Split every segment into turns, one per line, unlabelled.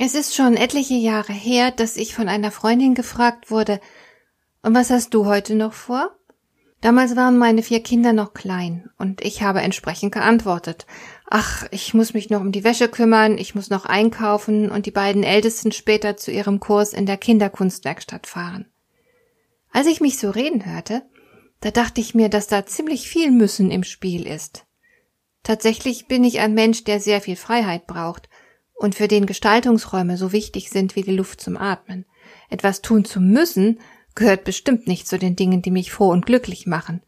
Es ist schon etliche Jahre her, dass ich von einer Freundin gefragt wurde, und was hast du heute noch vor? Damals waren meine vier Kinder noch klein, und ich habe entsprechend geantwortet. Ach, ich muss mich noch um die Wäsche kümmern, ich muss noch einkaufen und die beiden Ältesten später zu ihrem Kurs in der Kinderkunstwerkstatt fahren. Als ich mich so reden hörte, da dachte ich mir, dass da ziemlich viel Müssen im Spiel ist. Tatsächlich bin ich ein Mensch, der sehr viel Freiheit braucht, und für den Gestaltungsräume so wichtig sind wie die Luft zum Atmen. Etwas tun zu müssen gehört bestimmt nicht zu den Dingen, die mich froh und glücklich machen.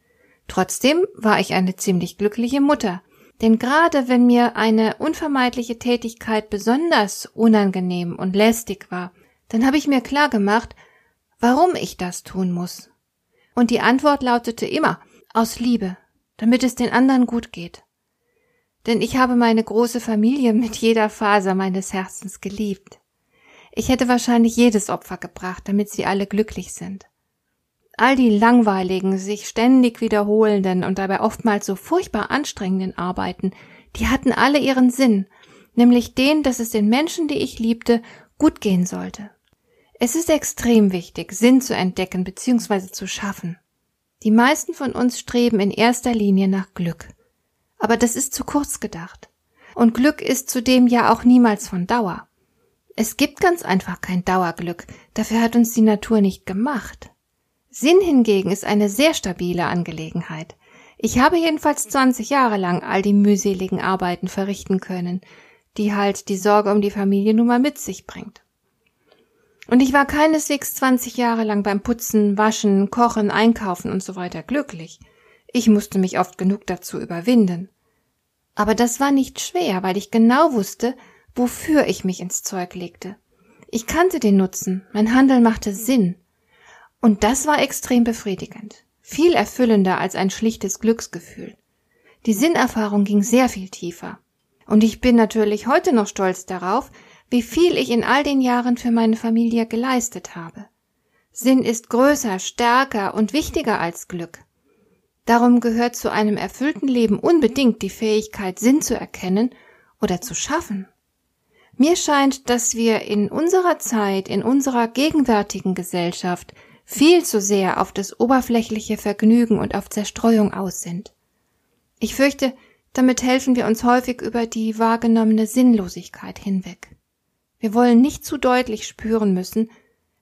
Trotzdem war ich eine ziemlich glückliche Mutter, denn gerade wenn mir eine unvermeidliche Tätigkeit besonders unangenehm und lästig war, dann habe ich mir klar gemacht, warum ich das tun muss. Und die Antwort lautete immer aus Liebe, damit es den anderen gut geht denn ich habe meine große Familie mit jeder Faser meines Herzens geliebt. Ich hätte wahrscheinlich jedes Opfer gebracht, damit sie alle glücklich sind. All die langweiligen, sich ständig wiederholenden und dabei oftmals so furchtbar anstrengenden Arbeiten, die hatten alle ihren Sinn, nämlich den, dass es den Menschen, die ich liebte, gut gehen sollte. Es ist extrem wichtig, Sinn zu entdecken bzw. zu schaffen. Die meisten von uns streben in erster Linie nach Glück. Aber das ist zu kurz gedacht. Und Glück ist zudem ja auch niemals von Dauer. Es gibt ganz einfach kein Dauerglück, dafür hat uns die Natur nicht gemacht. Sinn hingegen ist eine sehr stabile Angelegenheit. Ich habe jedenfalls 20 Jahre lang all die mühseligen Arbeiten verrichten können, die halt die Sorge um die Familie nun mal mit sich bringt. Und ich war keineswegs 20 Jahre lang beim Putzen, Waschen, Kochen, Einkaufen und so weiter glücklich. Ich musste mich oft genug dazu überwinden. Aber das war nicht schwer, weil ich genau wusste, wofür ich mich ins Zeug legte. Ich kannte den Nutzen, mein Handeln machte Sinn. Und das war extrem befriedigend, viel erfüllender als ein schlichtes Glücksgefühl. Die Sinnerfahrung ging sehr viel tiefer. Und ich bin natürlich heute noch stolz darauf, wie viel ich in all den Jahren für meine Familie geleistet habe. Sinn ist größer, stärker und wichtiger als Glück. Darum gehört zu einem erfüllten Leben unbedingt die Fähigkeit, Sinn zu erkennen oder zu schaffen. Mir scheint, dass wir in unserer Zeit, in unserer gegenwärtigen Gesellschaft viel zu sehr auf das oberflächliche Vergnügen und auf Zerstreuung aus sind. Ich fürchte, damit helfen wir uns häufig über die wahrgenommene Sinnlosigkeit hinweg. Wir wollen nicht zu deutlich spüren müssen,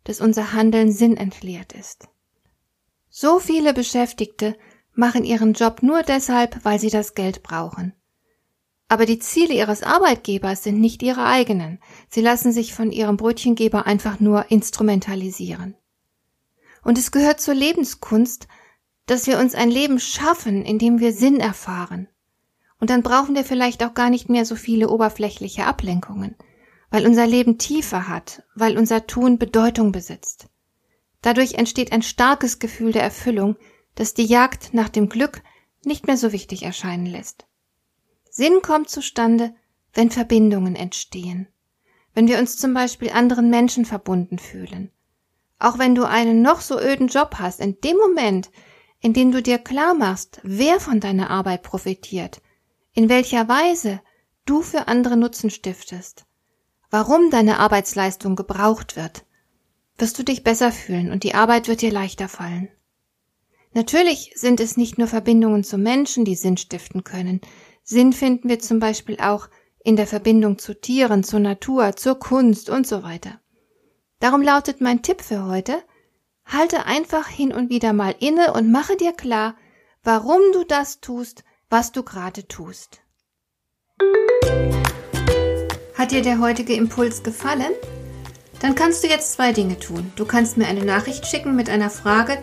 dass unser Handeln sinnentleert ist. So viele Beschäftigte machen ihren Job nur deshalb, weil sie das Geld brauchen. Aber die Ziele ihres Arbeitgebers sind nicht ihre eigenen. Sie lassen sich von ihrem Brötchengeber einfach nur instrumentalisieren. Und es gehört zur Lebenskunst, dass wir uns ein Leben schaffen, in dem wir Sinn erfahren. Und dann brauchen wir vielleicht auch gar nicht mehr so viele oberflächliche Ablenkungen, weil unser Leben Tiefe hat, weil unser Tun Bedeutung besitzt. Dadurch entsteht ein starkes Gefühl der Erfüllung, das die Jagd nach dem Glück nicht mehr so wichtig erscheinen lässt. Sinn kommt zustande, wenn Verbindungen entstehen, wenn wir uns zum Beispiel anderen Menschen verbunden fühlen. Auch wenn du einen noch so öden Job hast, in dem Moment, in dem du dir klar machst, wer von deiner Arbeit profitiert, in welcher Weise du für andere Nutzen stiftest, warum deine Arbeitsleistung gebraucht wird, wirst du dich besser fühlen und die Arbeit wird dir leichter fallen. Natürlich sind es nicht nur Verbindungen zu Menschen, die Sinn stiften können. Sinn finden wir zum Beispiel auch in der Verbindung zu Tieren, zur Natur, zur Kunst und so weiter. Darum lautet mein Tipp für heute, halte einfach hin und wieder mal inne und mache dir klar, warum du das tust, was du gerade tust. Hat dir der heutige Impuls gefallen? Dann kannst du jetzt zwei Dinge tun. Du kannst mir eine Nachricht schicken mit einer Frage,